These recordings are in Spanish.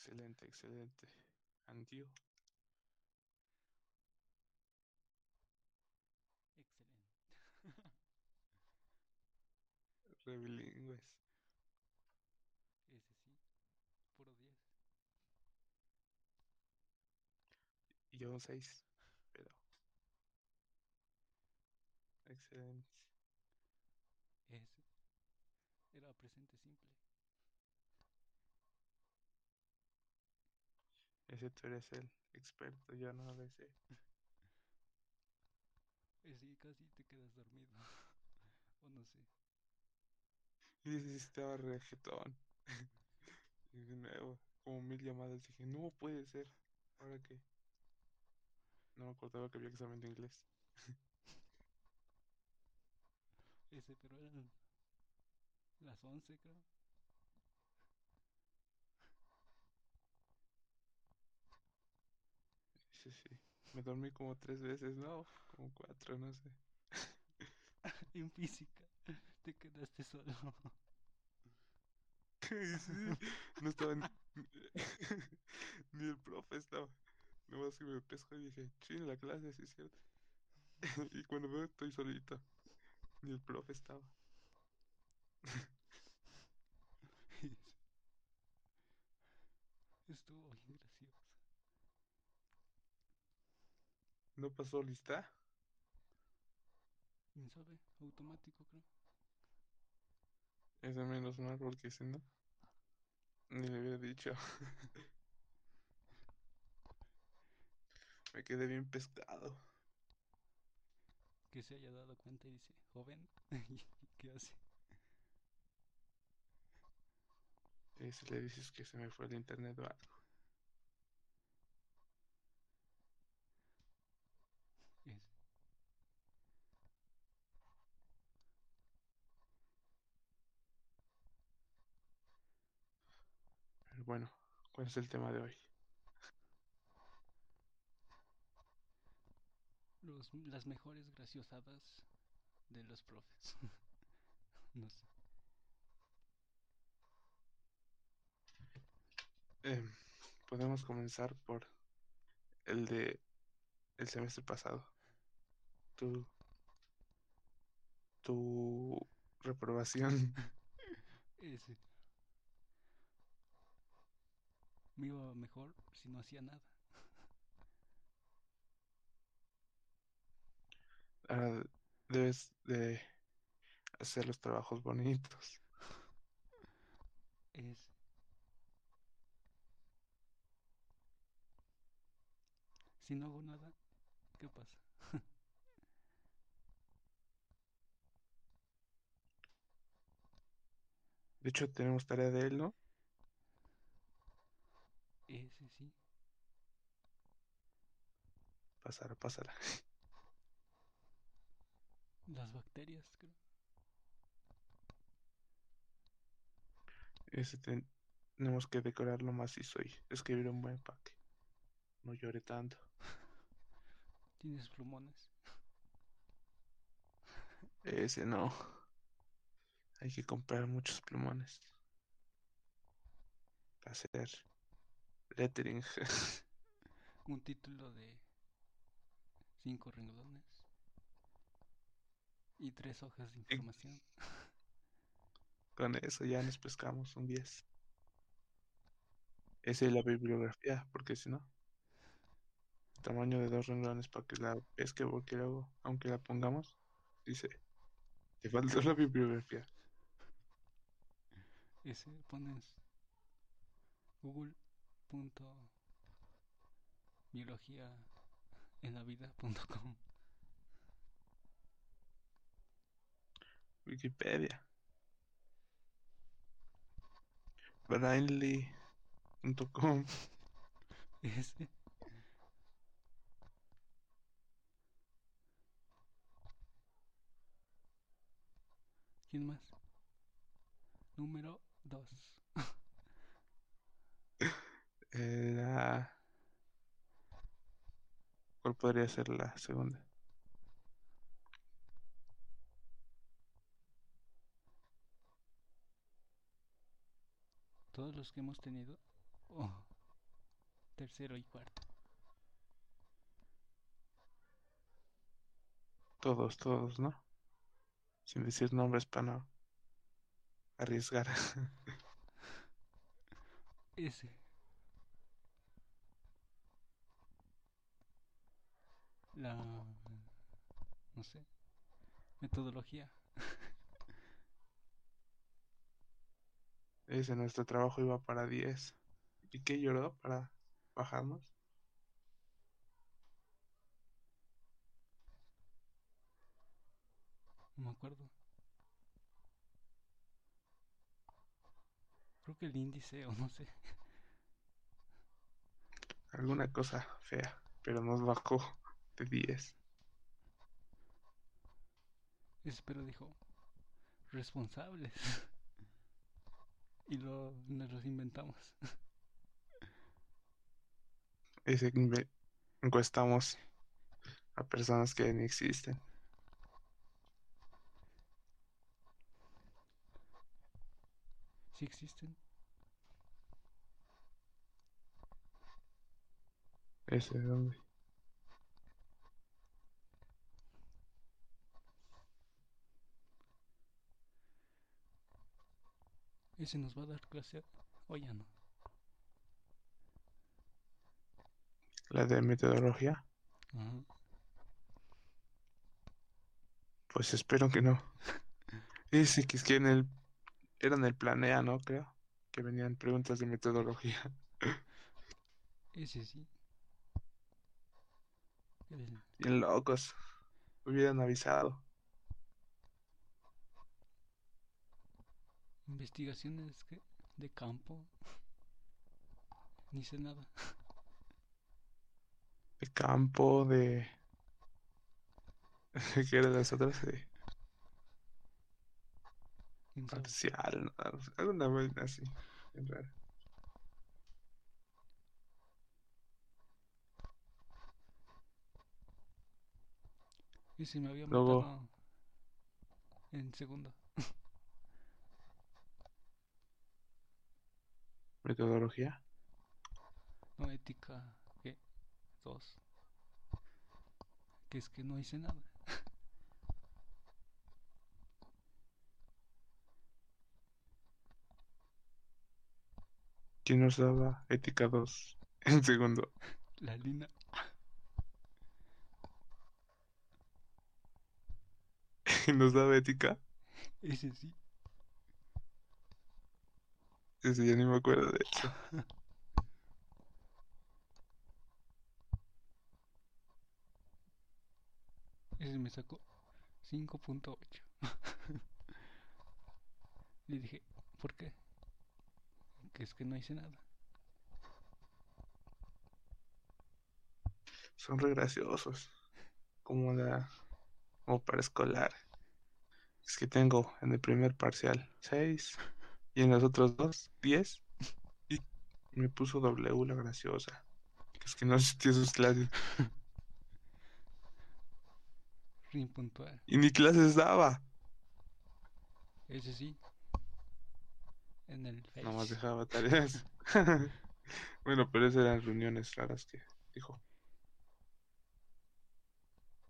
Excelente, excelente. And you? Excelente. Rebilingües. Ese sí. Puro 10. Y yo un 6. Pero. Excelente. Ese. Era presente simple. Ese tú eres el experto, yo no lo sé. Ese casi te quedas dormido. o no sé. Y sí estaba rejetón. y de nuevo, como mil llamadas, dije, no puede ser. ¿Ahora qué? No me acordaba que había examen de inglés. Ese, pero eran las 11, creo. Sí, sí. Me dormí como tres veces, no, como cuatro, no sé. en física. Te quedaste solo. sí, no estaba ni, ni el profe estaba. Nomás que me pesco y dije, en la clase, sí es cierto. y cuando veo estoy solito. Ni el profe estaba. Estuvo bien gracioso. ¿No pasó lista? ¿Quién sabe? Automático, creo. Es de menos mal porque si no, ni le hubiera dicho. Me quedé bien pescado. Que se haya dado cuenta y dice, joven, ¿qué hace? Y si le dices que se me fue el internet o algo. Es. Pero bueno, ¿cuál es el tema de hoy? Los, las mejores graciosadas de los profes. no sé. Eh, podemos comenzar por el de el semestre pasado. Tu, tu reprobación. Ese. Me iba mejor si no hacía nada. Ahora debes de hacer los trabajos bonitos. Es. Si no hago nada, ¿qué pasa? De hecho, tenemos tarea de él, ¿no? Ese sí. Pasará, pasará. Las bacterias, creo. Ese ten- tenemos que decorarlo macizo y escribir un buen paque. No llore tanto. ¿Tienes plumones? Ese no. Hay que comprar muchos plumones. Para hacer lettering. Un título de cinco renglones y tres hojas de información. Con eso ya nos pescamos un 10. Esa es la bibliografía, porque si no, tamaño de dos renglones para que la pesque, porque luego, aunque la pongamos, dice, te falta la bibliografía. Ese pones google.biología en la vida.com. Wikipedia. Brainly.com. Ese. ¿Quién más? Número 2. La... ¿Cuál podría ser la segunda? Todos los que hemos tenido. Oh, tercero y cuarto. Todos, todos, ¿no? Sin decir nombres para no arriesgar. Ese. La... No sé. Metodología. Ese nuestro trabajo iba para 10. ¿Y qué lloró para bajarnos? No me acuerdo. Creo que el índice o no sé. Alguna cosa fea, pero nos bajó de 10. Ese pero dijo, responsables. y lo, nos los inventamos. Ese inve- encuestamos a personas que ni existen. Sí existen. Ese. Ese nos va a dar clase. O ya no. La de metodología. Ajá. Pues espero que no. Ese que es que en el. Era en el planea, ¿no? Creo. Que venían preguntas de metodología. Ese sí. El- Bien locos. Hubieran avisado. Investigaciones ¿qué? de campo. Ni sé nada. De campo, de. ¿Qué eran las otras? De parcial. Alguna vaina así. bien rara. Ese me había Luego- matado en segundo. Metodología. No, ética, ¿qué? Dos. Que es que no hice nada. ¿Quién nos daba ética 2 en segundo? La lina. ¿Nos daba ética? Ese sí. Ese ya ni me acuerdo de eso. Ese me sacó 5.8. Le dije, ¿por qué? Que es que no hice nada. Son re graciosos. Como la. Como para escolar. Es que tengo en el primer parcial 6 y en los otros dos 10. Y me puso W la graciosa. Es que no asistió a sus clases. Rin puntual. Y ni clases daba. Ese sí. En el Face. Nada más dejaba tareas. bueno, pero esas eran reuniones raras que dijo.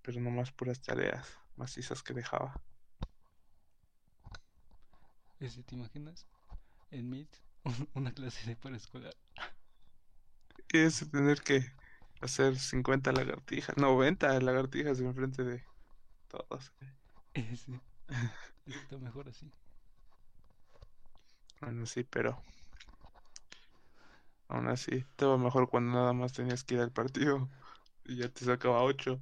Pero nomás puras tareas macizas que dejaba. Ese, ¿te imaginas? En Meet, una clase de paraescolar. Es tener que hacer 50 lagartijas, 90 lagartijas enfrente de todos. Ese. Ese está mejor así. Bueno, sí, pero aún así, estaba mejor cuando nada más tenías que ir al partido y ya te sacaba 8.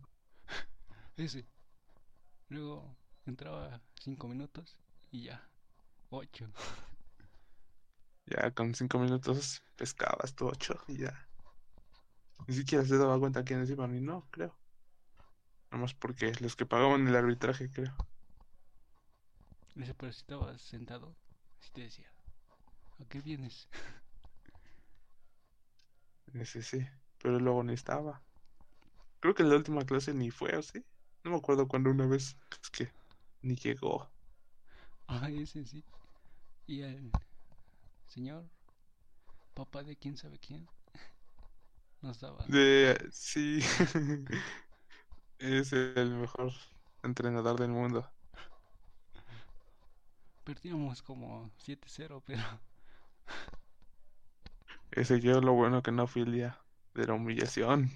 Ese. Luego entraba 5 minutos y ya. 8. Ya con 5 minutos pescabas tu 8 y ya. Ni siquiera se daba cuenta quiénes iban y no, creo. Nomás porque los que pagaban el arbitraje, creo. Ese, pero si estabas sentado, así te decía, ¿a qué vienes? Ese sí, pero luego ni estaba. Creo que en la última clase ni fue, ¿o sí? No me acuerdo cuando una vez es que ni llegó. Ah, ese sí. Y el señor, papá de quién sabe quién, Nos daba. De, sí, es el mejor entrenador del mundo. Perdíamos como 7-0, pero Ese yo lo bueno que no fui el día de la humillación.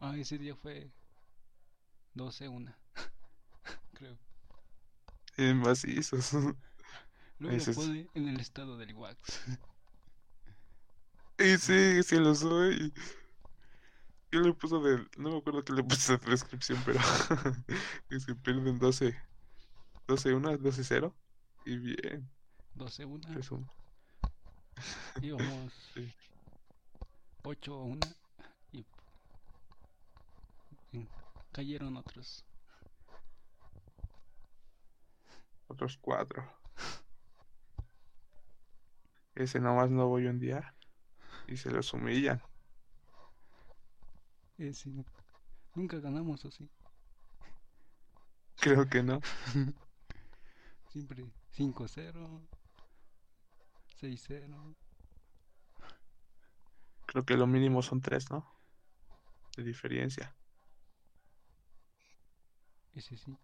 ah, ese día fue 12-1, creo. En macizos. Luego es- pone en el estado del Wax. Y sí, sí lo soy. Yo le puso de. No me acuerdo qué le puse de descripción, pero. es que pierden 12. 12-1, 12-0. Y bien, 12-1, resumo. íbamos Sí. 8-1 y y cayeron otros. Otros 4. Ese nomás no voy un día. Y se los humillan. Ese, nunca ganamos así. Creo que no. Siempre 5-0, 6-0. Creo que lo mínimo son 3, ¿no? De diferencia. Ese sí.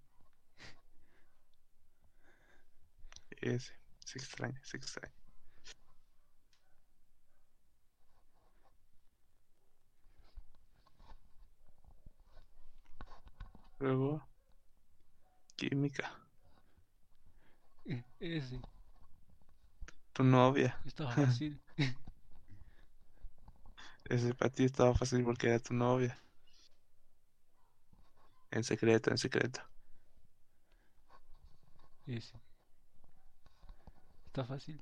Ese. Se extraña, se extraña. Luego, química. E- Ese, Tu novia. estaba fácil. Ese para ti estaba fácil porque era tu novia. En secreto, en secreto. Ese. Está fácil.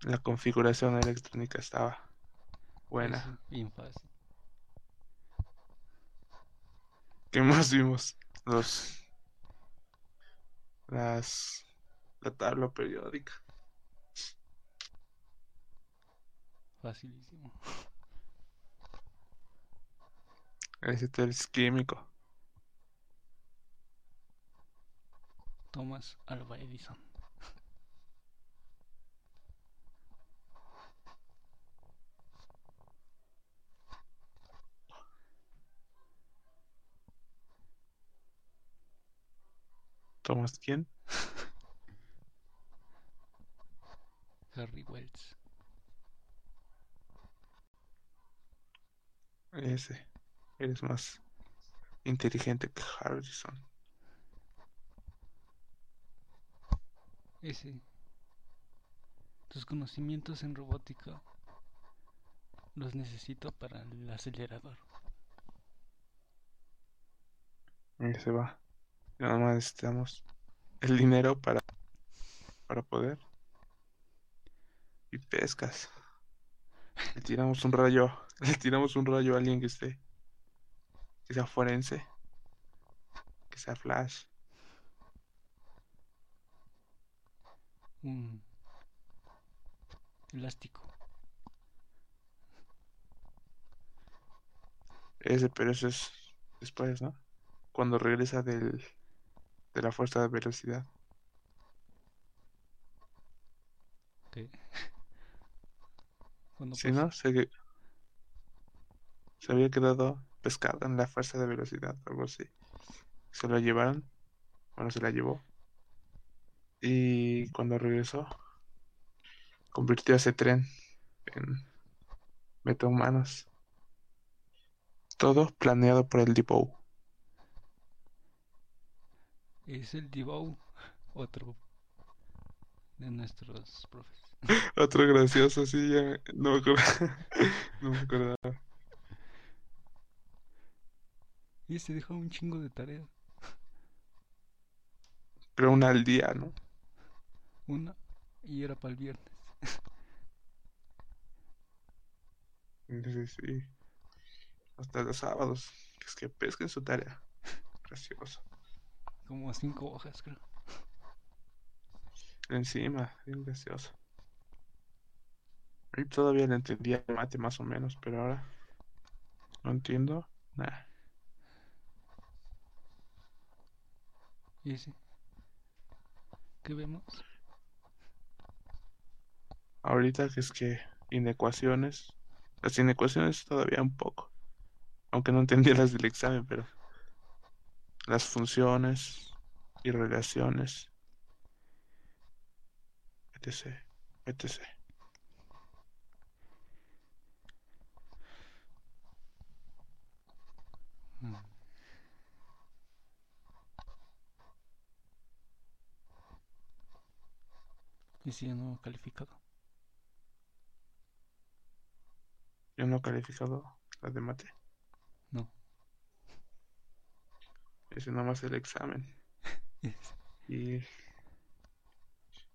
La configuración electrónica estaba buena. Bien fácil. ¿Qué más vimos? Los. Las. La tabla periódica. Facilísimo. Ese test químico. Thomas Alva Edison. ¿Tomas quién? Harry Wells. Ese. Eres más inteligente que Harrison. Ese. Tus conocimientos en robótica los necesito para el acelerador. Ese va. Nada más necesitamos el dinero para, para poder. Y pescas. Le tiramos un rayo. Le tiramos un rayo a alguien que esté. Que sea forense. Que sea flash. Un elástico. Ese, pero eso es después, ¿no? Cuando regresa del, de la fuerza de velocidad. Si pasa- no, se, se había quedado pescado en la fuerza de velocidad, algo así. Se lo llevaron, bueno, se la llevó. Y cuando regresó, convirtió ese tren en metahumanos. Todo planeado por el Depot. Es el Divow, otro de nuestros profes. Otro gracioso, sí, ya no me acuerdo. No me acordaba. Y se dejó un chingo de tarea. Pero una al día, ¿no? Una y era para el viernes. Entonces, sí. Hasta los sábados. Es que pesquen su tarea. Gracioso. Como cinco hojas, creo. Encima, bien gracioso. Y todavía le entendía el mate más o menos, pero ahora no entiendo nada. Y ese. ¿Qué vemos? Ahorita que es que inecuaciones. Las inecuaciones todavía un poco. Aunque no entendía las del examen, pero las funciones y relaciones, etc, etc. Mm. ¿Y si yo no calificado? Yo no he calificado las de mate. No. Ese nomás el examen. Y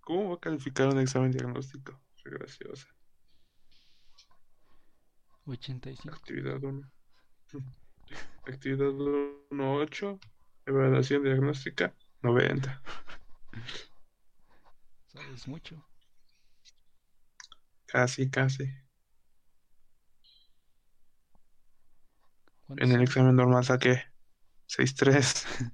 ¿cómo va a calificar un examen diagnóstico? Qué graciosa. 85. Actividad 1. Actividad 1, 8. Evaluación diagnóstica, 90. ¿Sabes mucho? Casi, casi. En el examen normal saqué 6.3.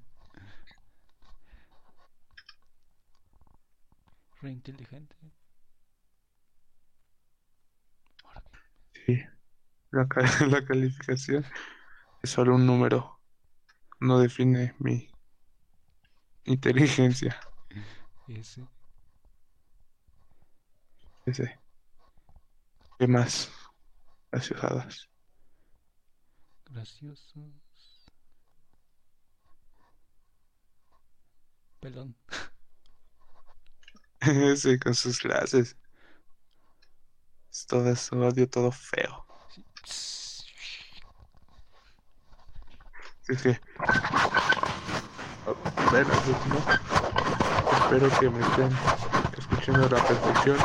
Re inteligente. Sí. La, la calificación es solo un número. No define mi inteligencia. Ese. Ese. ¿Qué más? Graciosadas. Graciosos. Pelón. Ese con sus clases. Es todo eso, odio todo feo. Sí. Oh, bueno, pues, ¿no? Espero que me estén escuchando a la perfección.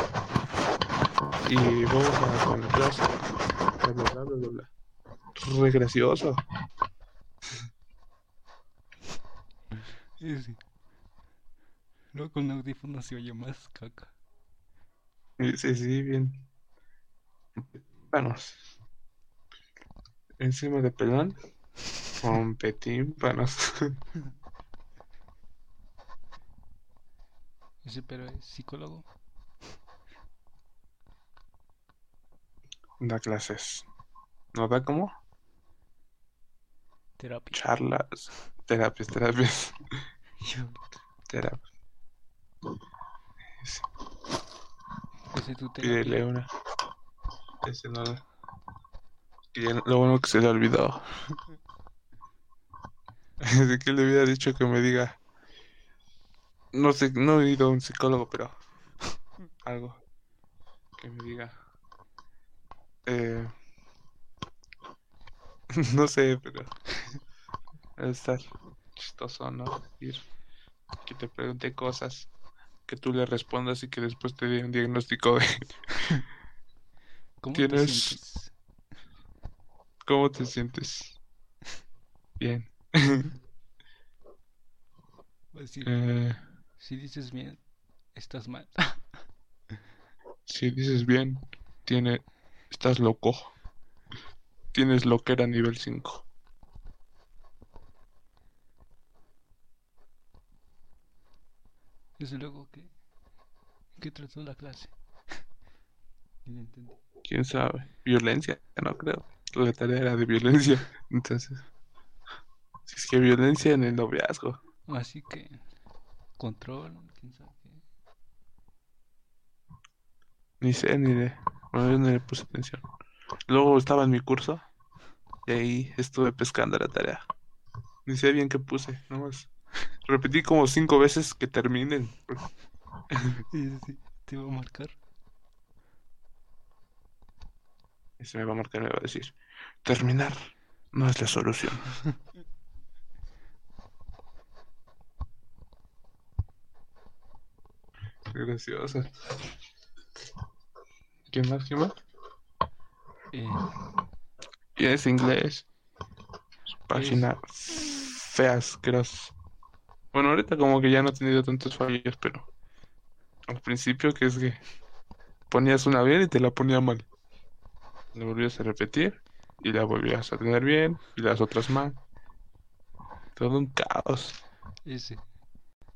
Y vamos a con la clase. Bla, bla, bla, bla. Re gracioso. Ese. Luego con audífonos se oye más caca. Sí, sí, bien. Tímpanos. Encima de pelón. Con petímpanos. Ese pero es psicólogo. Da clases. ¿No da como? Terapia. Charlas. Terapias, terapias. Yo- Terapias. Ese tu Pídele terapia. una. Ese no. Y lo bueno que se le olvidó. De que le hubiera dicho que me diga. No sé, no he ido a un psicólogo, pero algo que me diga. Eh, no sé, pero estar chistoso, ¿no? Ir que te pregunte cosas, que tú le respondas y que después te dé un diagnóstico de ¿Cómo te sientes? cómo te sientes. Bien. Decir, Eh, si dices bien, estás mal. si dices bien, tiene, estás loco. Tienes loquera nivel 5. Desde luego que... ¿Qué trató la clase? ¿Quién sabe? Violencia, no creo. La tarea era de violencia. Entonces, si es que violencia en el noviazgo. Así que... Control, quién sabe qué. Ni sé, ni de. Bueno, yo no le puse atención. Luego estaba en mi curso y ahí estuve pescando la tarea. Ni sé bien qué puse, nomás. Repetí como cinco veces que terminen. Sí, sí, sí, te va a marcar. Y se me va a marcar, me va a decir, terminar no es la solución. Qué graciosa. ¿Quién más? ¿Quién más? Eh, Y es inglés. Página fea, asquerosa. Bueno, ahorita como que ya no ha tenido tantos fallos, pero al principio que es que ponías una bien y te la ponía mal. La volvías a repetir y la volvías a tener bien y las otras mal. Todo un caos. ese.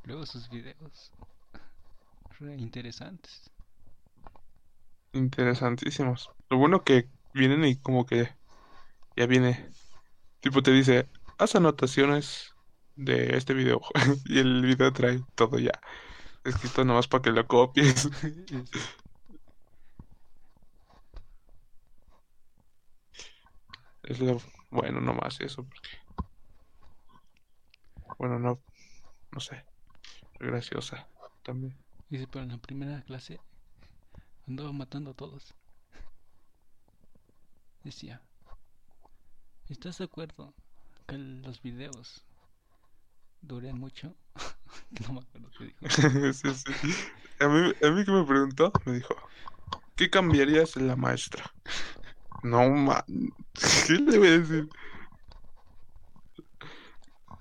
Luego sus videos. Re interesantes. interesantísimos. Lo bueno que vienen y como que ya viene, tipo te dice, haz anotaciones de este video y el video trae todo ya escrito nomás para que lo copies. Es lo bueno nomás eso, porque bueno, no, no sé, graciosa también. Dice, pero en la primera clase andaba matando a todos. Decía, ¿estás de acuerdo que los videos duren mucho? no me acuerdo qué dijo. Sí, sí. A mí, a mí que me preguntó, me dijo, ¿qué cambiarías en la maestra? No, man, ¿qué le voy a decir?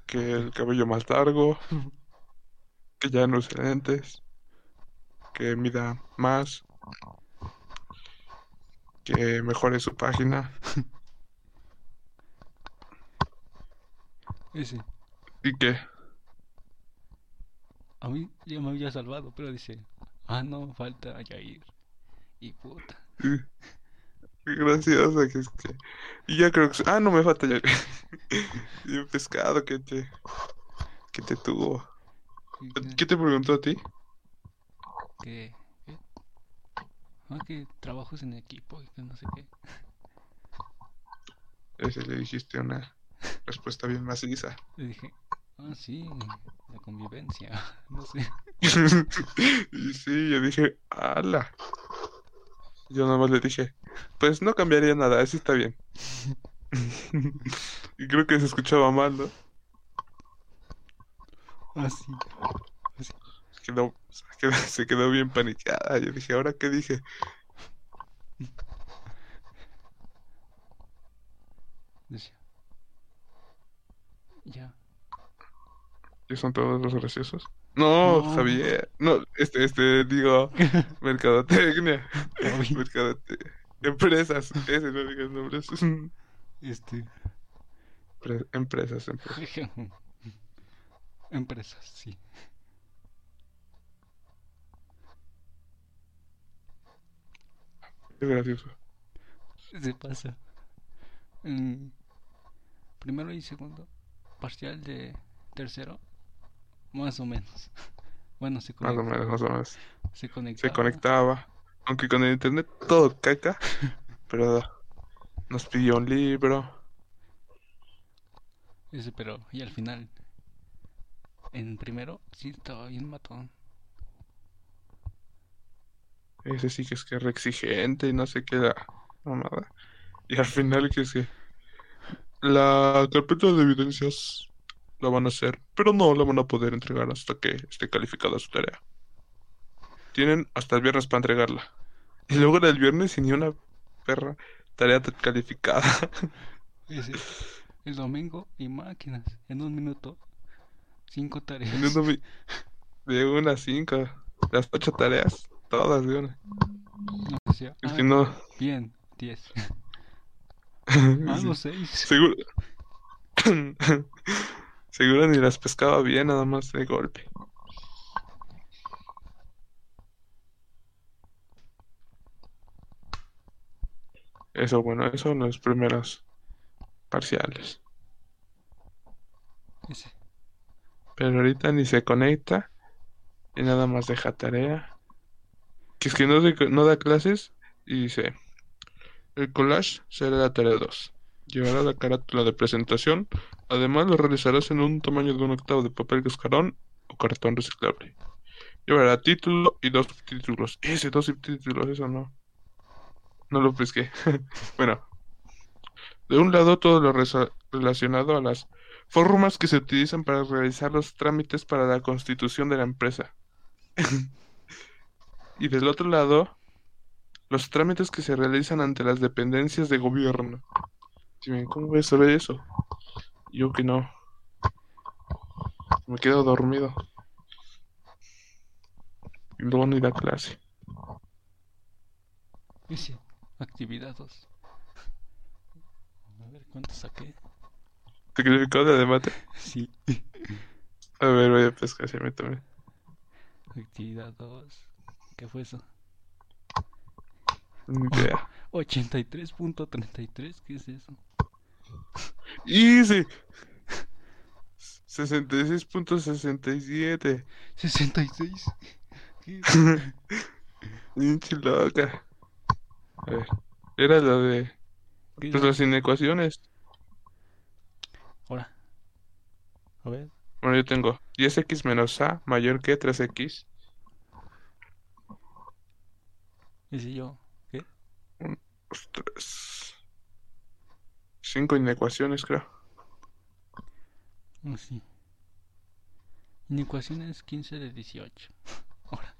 Que el cabello más largo, que ya no use lentes, que mida más, que mejore su página Ese, y que a mí ya me había salvado, pero dice, ah, no, falta Yair. Y puta. Graciosa que es que. Y ya creo que. Ah, no me falta ya. Y un pescado que te. que te tuvo. ¿Qué te preguntó a ti? que. Ah, que trabajos en equipo y que no sé qué. Ese le dijiste una respuesta bien maciza. Le dije, ah, sí, la convivencia, no sé. Y sí, yo dije, ala. Yo nada más le dije, pues no cambiaría nada, así está bien. Y creo que se escuchaba mal, ¿no? Ah, sí. Quedó, se quedó, se quedó bien paniqueada. Yo dije, ¿ahora qué dije? Decía, ya. ¿Ya son todos los graciosos? No, No. Javier. No, este, este, digo, mercadotecnia. Javi. Mercadote- Empresas. Ese no digas nombres. Este, Pre- Empresas, empresas. empresas, sí. Es gracioso. Se pasa. Mm, primero y segundo, parcial de tercero, más o menos. Bueno, se Más o menos, más o menos. se Se conectaba. conectaba. Aunque con el internet todo caca. Pero nos pidió un libro. Ese, pero, y al final, en primero, sí estaba bien matón. Ese sí que es que es re exigente y no sé qué la mamada. Y al final que es que la carpeta de evidencias la van a hacer, pero no la van a poder entregar hasta que esté calificada su tarea. Tienen hasta el viernes para entregarla. Y luego era el viernes y ni una perra tarea calificada. Ese, el domingo y máquinas, en un minuto, cinco tareas. En un De una a cinco, las ocho tareas, todas de una. No, Es "Ah, que no. bien, diez. No, seis. Seguro. Seguro ni las pescaba bien, nada más de golpe. Eso, bueno, eso en los primeros parciales. Ese, Pero ahorita ni se conecta y nada más deja tarea. Que es que no, se- no da clases y dice: El collage será la tarea 2. Llevará la carátula de presentación. Además, lo realizarás en un tamaño de un octavo de papel cascarón o cartón reciclable. Llevará título y dos subtítulos. Ese, dos subtítulos, eso no. No lo pesqué. Bueno, de un lado todo lo relacionado a las formas que se utilizan para realizar los trámites para la constitución de la empresa. Y del otro lado, los trámites que se realizan ante las dependencias de gobierno. ¿Cómo voy a saber eso? Yo que no. Me quedo dormido. Y luego no ir a clase. ese, actividad 2. A ver cuánto saqué. ¿Te calificó de mate? Sí. A ver, voy a pescar, se me también. Actividad 2. ¿Qué fue eso? Ni idea. 83.33, ¿qué es eso? Easy. 66.67. 66. ¿Qué es? Pinche loca. A ver. Era lo de. ¿Qué Pues es? las inecuaciones. Ahora. A ver. Bueno, yo tengo 10x menos a mayor que 3x. ¿Y si yo? ¿Qué? Ostras. Cinco inecuaciones, creo. Oh, sí. Inecuaciones 15 de 18. Ahora.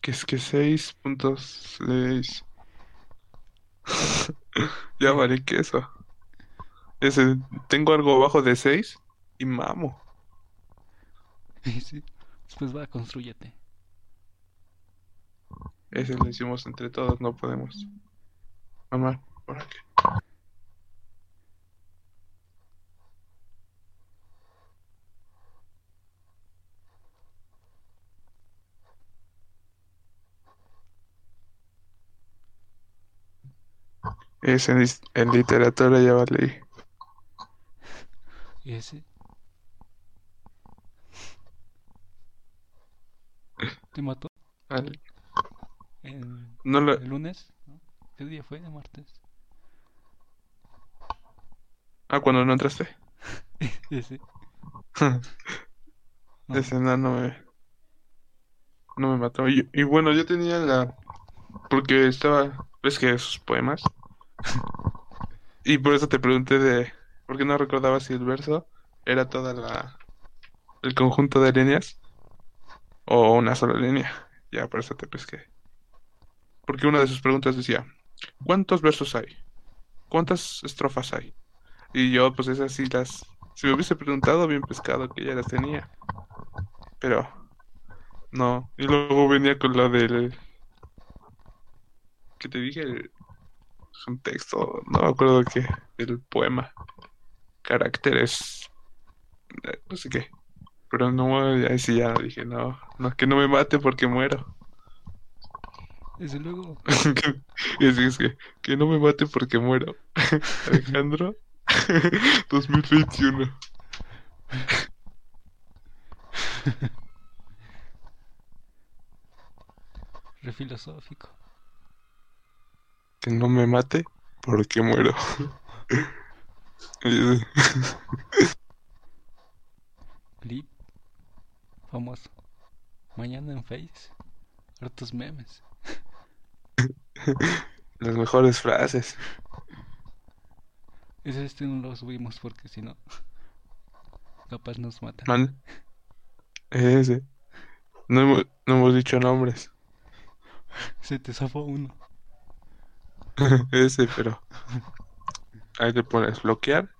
Que es que 6.6. Ya vale queso. Ese, tengo algo abajo de 6 y mamo. sí. Después va, construyete. Ese lo hicimos entre todos, no podemos. Mamá, por aquí. Es en, literatura ya vale. ¿Y ese? ¿Te mató? Vale. El, No lo, el lunes? ¿no? ¿Qué día fue? ¿De martes? ah, cuando no entraste. Ese. No. Ese me, no me mató. Y, y bueno, yo tenía la, porque estaba, ves que sus poemas. Y por eso te pregunté de, porque no recordaba si el verso era toda la, el conjunto de líneas o una sola línea. Ya, por eso te pesqué. Porque una de sus preguntas decía, ¿cuántos versos hay? ¿Cuántas estrofas hay? Y yo, pues esas sí las, si me hubiese preguntado, bien pescado que ya las tenía. Pero, no. Y luego venía con lo del, que te dije, el- es un texto, no me acuerdo qué, del poema. Caracteres, eh, no sé qué. Pero no, ahí sí dije, no, no, que no me mate porque muero. Desde luego. Así es que, que no me mate porque muero. Alejandro, 2021. Re filosófico. Que no me mate porque muero. Clip. Famoso. Mañana en Face. Hartos memes. Las mejores frases. Ese este no lo subimos porque si no. Capaz nos matan. Man. Ese. No hemos, no hemos dicho nombres. Se te zafó uno. Ese, pero. Ahí le pones bloquear.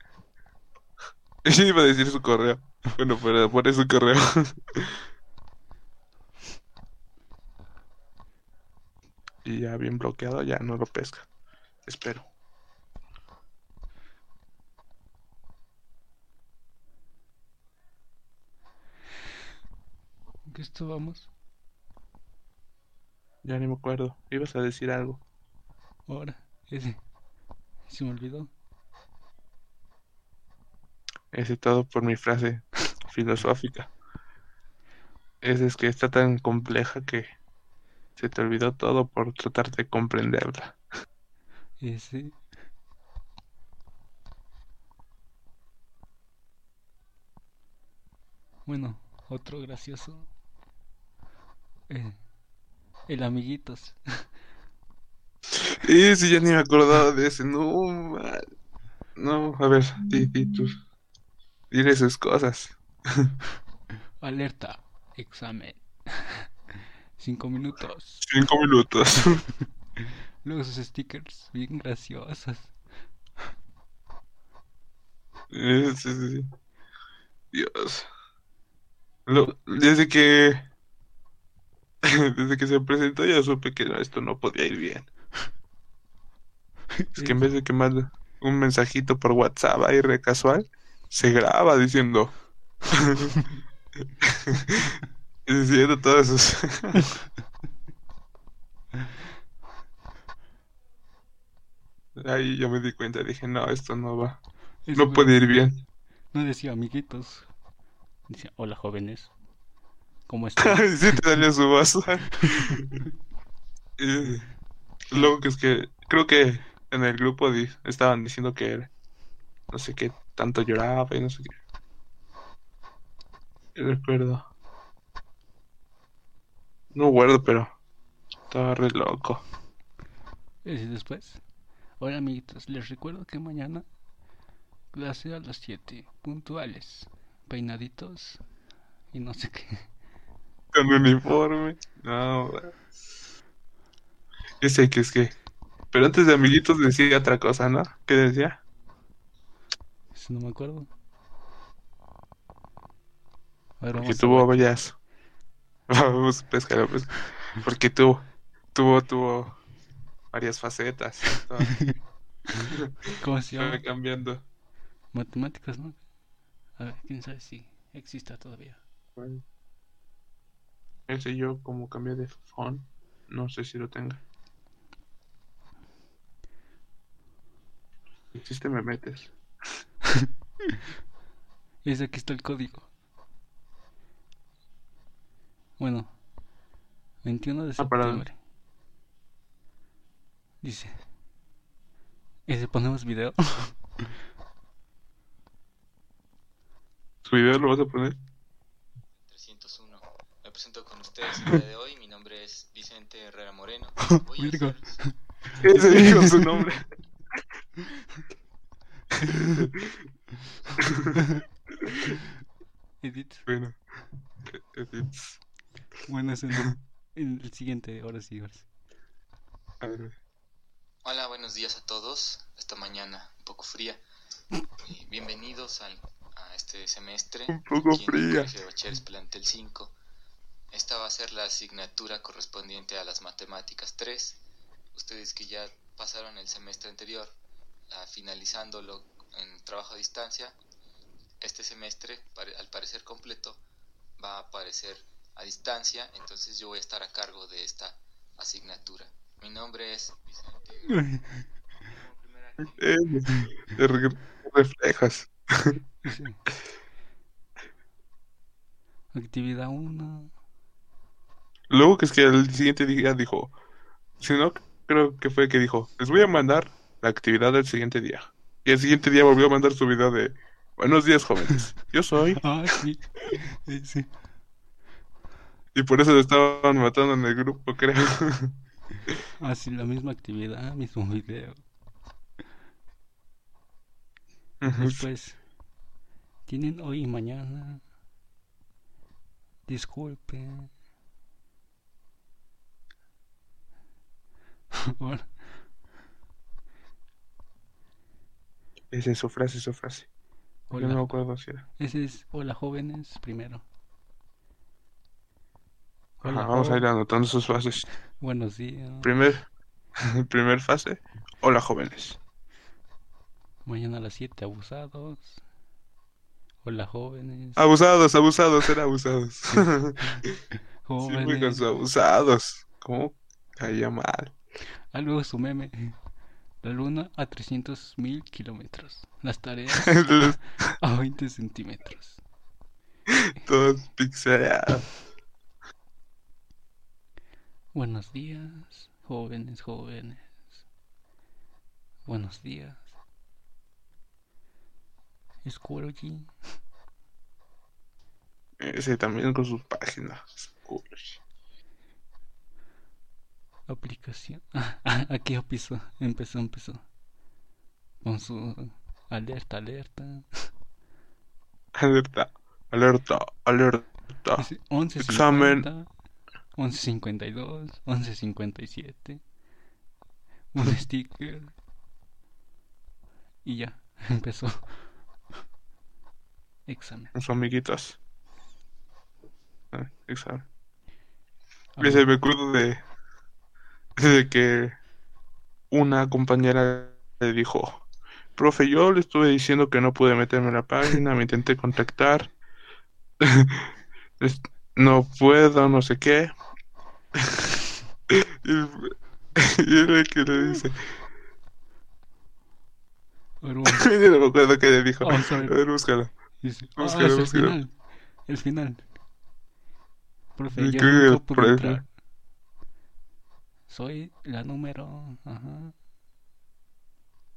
Y iba a decir su correo. Bueno, pero pone su correo. Y ya bien bloqueado, ya no lo pesca. Espero. ¿En qué esto vamos? Ya ni me acuerdo. Ibas a decir algo. Ahora. Ese. Se me olvidó. Ese todo por mi frase filosófica. Ese es que está tan compleja que se te olvidó todo por tratar de comprenderla. Ese. Bueno, otro gracioso. Eh, el amiguitos. Ese ya ni me acordaba de ese. No, man. No, a ver, di, di tú. Dile esas cosas. Alerta. Examen. Cinco minutos. Cinco minutos. Luego sus stickers bien graciosos. Sí, sí, sí. Dios. Lo- desde que desde que se presentó ya supe que no, esto no podía ir bien. Es que en vez de que mande un mensajito por WhatsApp ahí re casual, se graba diciendo diciendo todos esos. Ahí yo me di cuenta, dije, no, esto no va. No puede ir bien. No decía amiguitos. Decía, hola jóvenes. ¿Cómo están? Sí te daría su voz. Y Luego que es que creo que en el grupo di- estaban diciendo que no sé qué tanto lloraba y no sé qué. Y recuerdo. No guardo, pero estaba re loco. Y después, hola amiguitos, les recuerdo que mañana clase a las 7, puntuales, peinaditos y no sé qué. Con uniforme. No, sé que es que. Pero antes de amiguitos decía otra cosa, ¿no? ¿Qué decía? Eso no me acuerdo. A ver, a tuvo varias. Vamos, pescado, pues. Porque tuvo, tuvo, tuvo varias facetas. ¿Cómo se llama? estaba cambiando. Matemáticas, ¿no? A ver, quién sabe si exista todavía. Ese yo como cambié de phone. No sé si lo tenga. Existe me metes. Y aquí está el código. Bueno, 21 de Ah, septiembre. Dice. ¿Y si ponemos video? ¿Su video lo vas a poner? 301. Me presento con ustedes el día de hoy. Mi nombre es Vicente Herrera Moreno. Voy a Virgo. hacer- Ese dijo su nombre. Edit. Bueno. e- edits. Bueno, es el, el siguiente, ahora sí, ahora sí. A ver, Hola, buenos días a todos. Esta mañana un poco fría. Y bienvenidos al- a este semestre. Un poco aquí en el fría. Bachilleres Plantel 5. Esta va a ser la asignatura correspondiente a las matemáticas 3. Ustedes que ya pasaron el semestre anterior, ah, finalizándolo en trabajo a distancia, este semestre, al parecer completo, va a aparecer a distancia, entonces yo voy a estar a cargo de esta asignatura. Mi nombre es Vicente. Como primera actividad, Eh, te re- reflejas. Actividad 1. Luego que es que el siguiente día dijo, si no, creo que fue que dijo, les voy a mandar la actividad del siguiente día. Y el siguiente día volvió a mandar su video de, buenos días jóvenes, yo soy. Ah, sí. Sí. Y por eso lo estaban matando en el grupo, creo. Ah, sí, la misma actividad, mismo video. Después, tienen hoy y mañana. Disculpe. Esa es su frase, su frase. Yo no me acuerdo si era. Ese es hola jóvenes primero. Ajá, Hola, vamos a ir anotando sus frases. Buenos días. Primer, primer fase, hola jóvenes. Mañana a las 7 abusados. Hola jóvenes. Abusados, abusados, eran abusados. Sí, fue con jóvenes. sus abusados. ¿Cómo caía mal? Ah, luego su meme. La luna a 300 mil kilómetros. Las tareas a 20 centímetros. Todos pixelados. Buenos días, jóvenes, jóvenes. Buenos días. Squirgy. Ese también con sus páginas. Aplicación. Ah, aquí empezó, empezó, empezó. Con su alerta, alerta. Alerta, alerta, alerta. Dice 11.50, Examen. 11.52, 11.57. Un sticker. Y ya, empezó. Examen. Con sus amiguitos. Ah, examen. A Ese ver, me acuerdo de, de que una compañera le dijo, profe, yo le estuve diciendo que no pude meterme en la página, me intenté contactar. No puedo, no sé qué. y el, que le dice, A ver, vamos, yo no me acuerdo qué le dijo. vamos a A ver. búscalo. Dice, ah, Búscalo, es el final. El final. Profe, yo nunca pude profe. entrar. Soy la número. Ajá.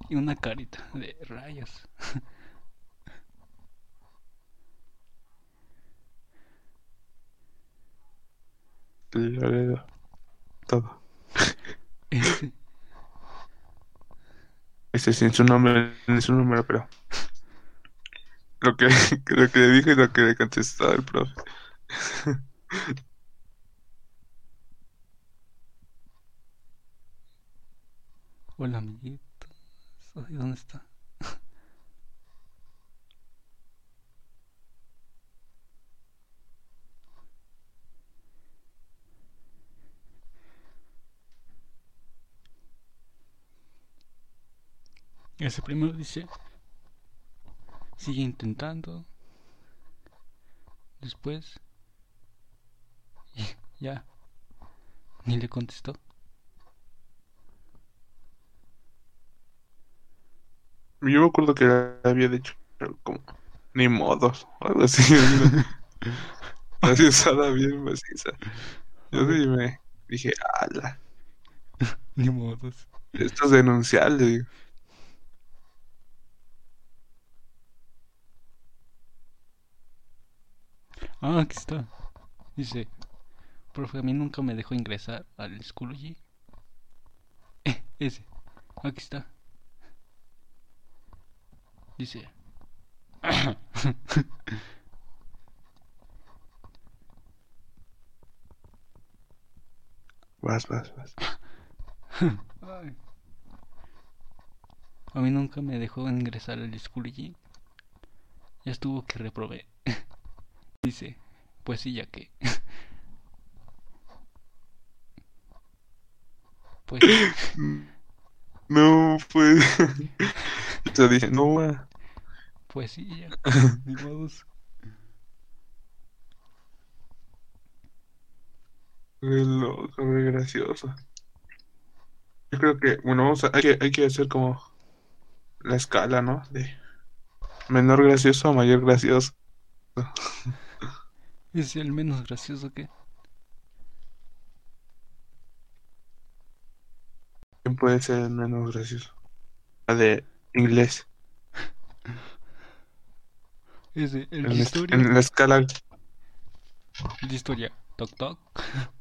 Y una carita de rayos. Todo. Ese. Ese sin su nombre, ni su número, pero. Lo que, lo que le dijo y lo que le contestó el profe. Hola, amiguitos. Ay, ¿Dónde está? Ese primero dice, sigue intentando. Después, ya, ni le contestó. Yo me acuerdo que había dicho como ni modos, o algo así. Así usada bien maciza. Yo sí me dije, ala, Ni modos. esto es denunciable. digo. Ah, aquí está. Dice, profe, a mí nunca me dejó ingresar al Schoology. Eh, ese. Aquí está. Dice. Vas, vas, vas. Ay. A mí nunca me dejó ingresar al Schoology. Ya estuvo que reprobé. Dice, pues sí, ya que. Pues No, pues. Yo dije, no. Pues sí, ya. Ni modos. Loco, qué gracioso. Yo creo que, bueno, vamos a, hay que, hay que hacer como la escala, ¿no? De menor gracioso a mayor gracioso. Es el menos gracioso que. ¿Quién puede ser el menos gracioso? La de inglés. El En, de la- historia. en la escala. El de historia. Toc toc.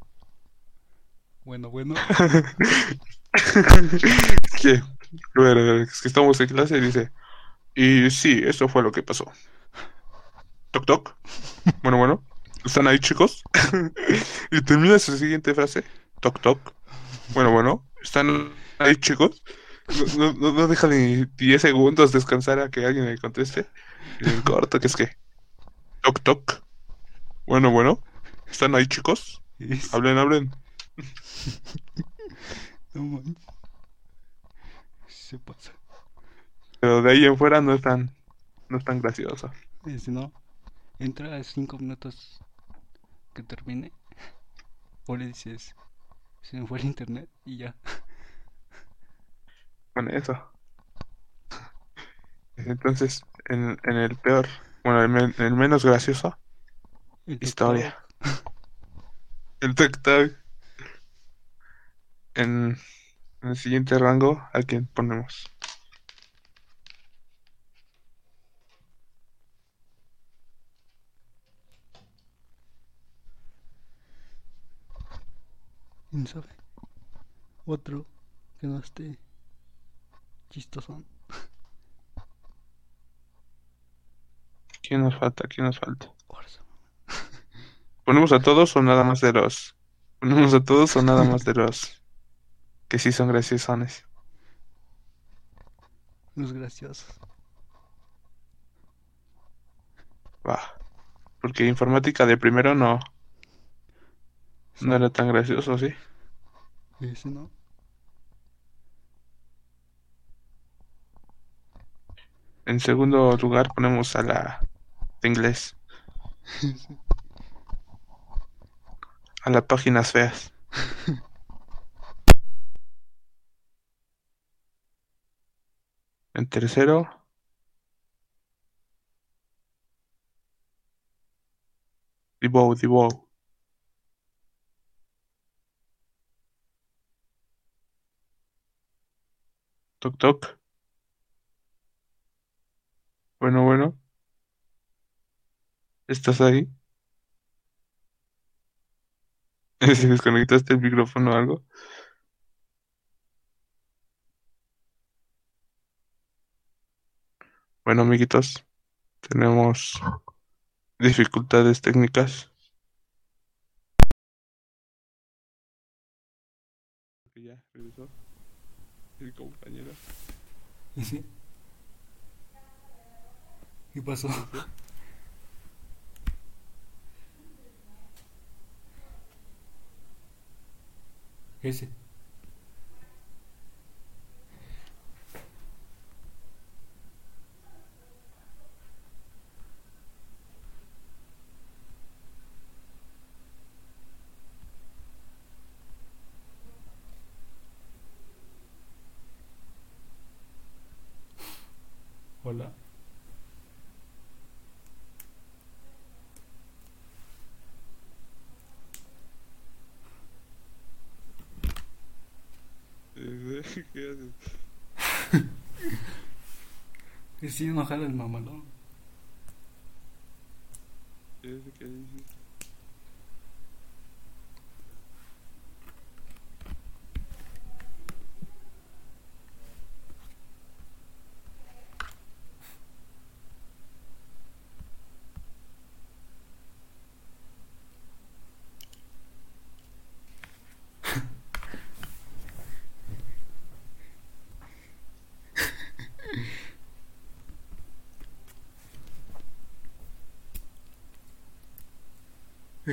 Bueno, bueno. que, ver, a ver, es que estamos en clase y dice, y sí, eso fue lo que pasó. Toc toc. Bueno, bueno, ¿están ahí chicos? y termina su siguiente frase, toc toc. Bueno, bueno, ¿están ahí chicos? No, no, no deja ni 10 segundos descansar a que alguien le conteste. Y en corto, que es que, toc toc. Bueno, bueno, ¿están ahí chicos? Hablen, hablen. No. Se pasa. Pero de ahí en fuera no es tan, no es tan gracioso. No. Entra a cinco minutos que termine. O le dices, se me fue el internet y ya. con eso. Entonces, en, en el peor, bueno, el, men- el menos gracioso, El historia. El TikTok. En, en el siguiente rango, ¿a quién ponemos? ¿Quién sabe? Otro que no esté chistosón. ¿Quién nos falta? ¿Quién nos falta? ¿Ponemos a todos o nada más de los? ¿Ponemos a todos o nada más de los que sí son graciosones? Los graciosos. Va. Porque informática de primero no, no era tan gracioso, ¿sí? Ese no. En segundo lugar ponemos a la de inglés. A las páginas feas. En tercero. Divow, Divow. Toc, toc. Bueno, bueno. ¿Estás ahí? Si desconectaste el micrófono o algo. Bueno, amiguitos, tenemos dificultades técnicas. El compañero. ¿Y sí? ¿Qué pasó? Ese. Hola. Eh, ¿Qué haces? Estoy enojado el mamalón. ¿Qué es- qué dices?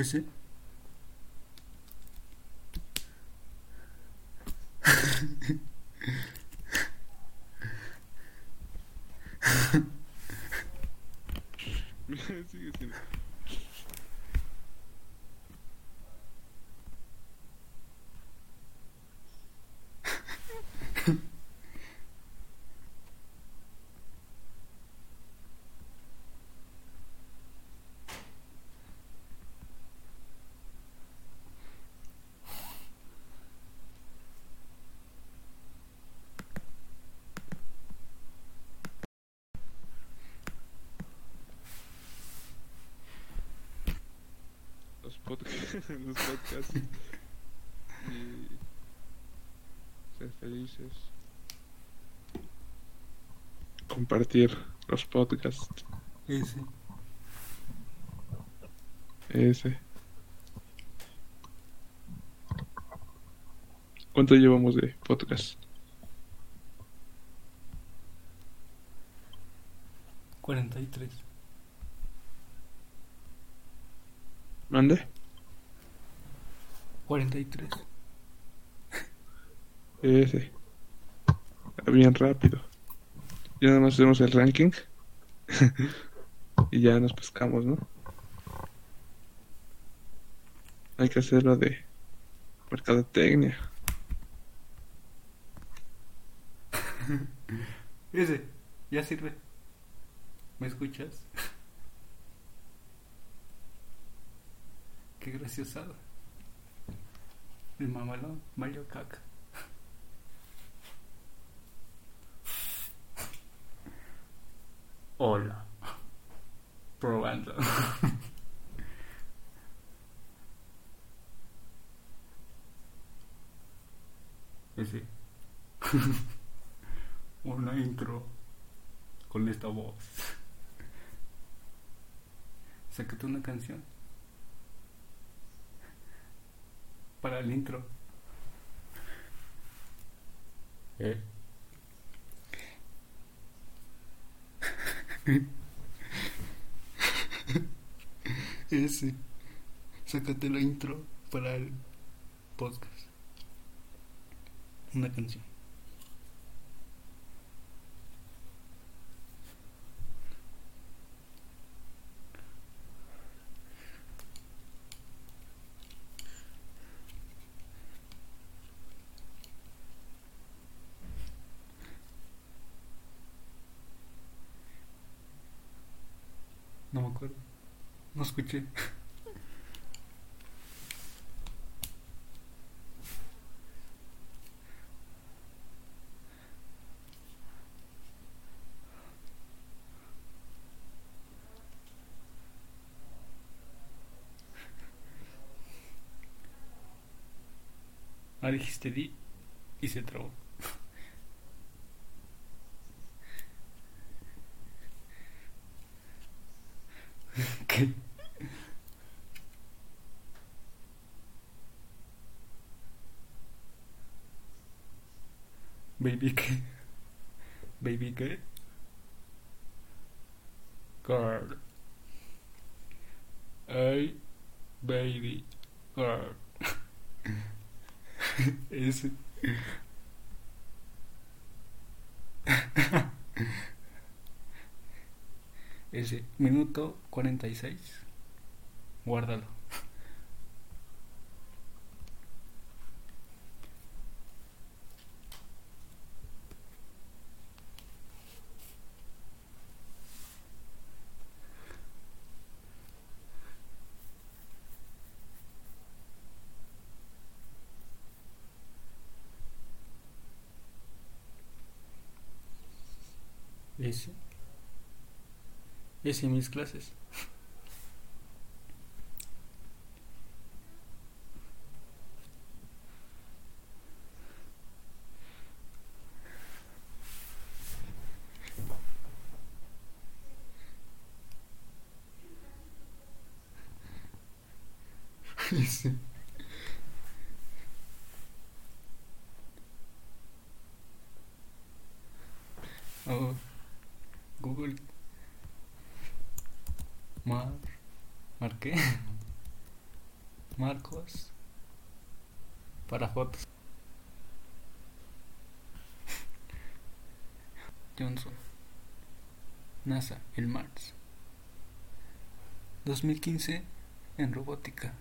Ese. Sigue sin. Los podcasts. los podcasts. Y. Ser felices. Compartir los podcasts. Ese. Ese. ¿Cuánto llevamos de podcast? 43. ¿Mande? 43. Ese. Bien rápido. Ya nada más hacemos el ranking. y ya nos pescamos, ¿no? Hay que hacerlo de mercadotecnia. Ese. Ya sirve. ¿Me escuchas? Qué graciosada. El mamalón valió caca. Hola. Probando. Ese. Una intro con esta voz. Sácate una canción para el intro. ¿Eh? Ese. Sácate la intro para el podcast. Una canción. No escuché. Ah, dijiste di y se trabó. ¿Qué? Baby qué? Baby qué? Girl. Hey, baby girl. Ese. Ese. Minuto 46. Guárdalo. Ese. Ese mis clases. Ese. Oh. Google. Mar. ¿Mar qué? Marcos. Para fotos. Johnson. NASA, el Mars. 2015 en robótica.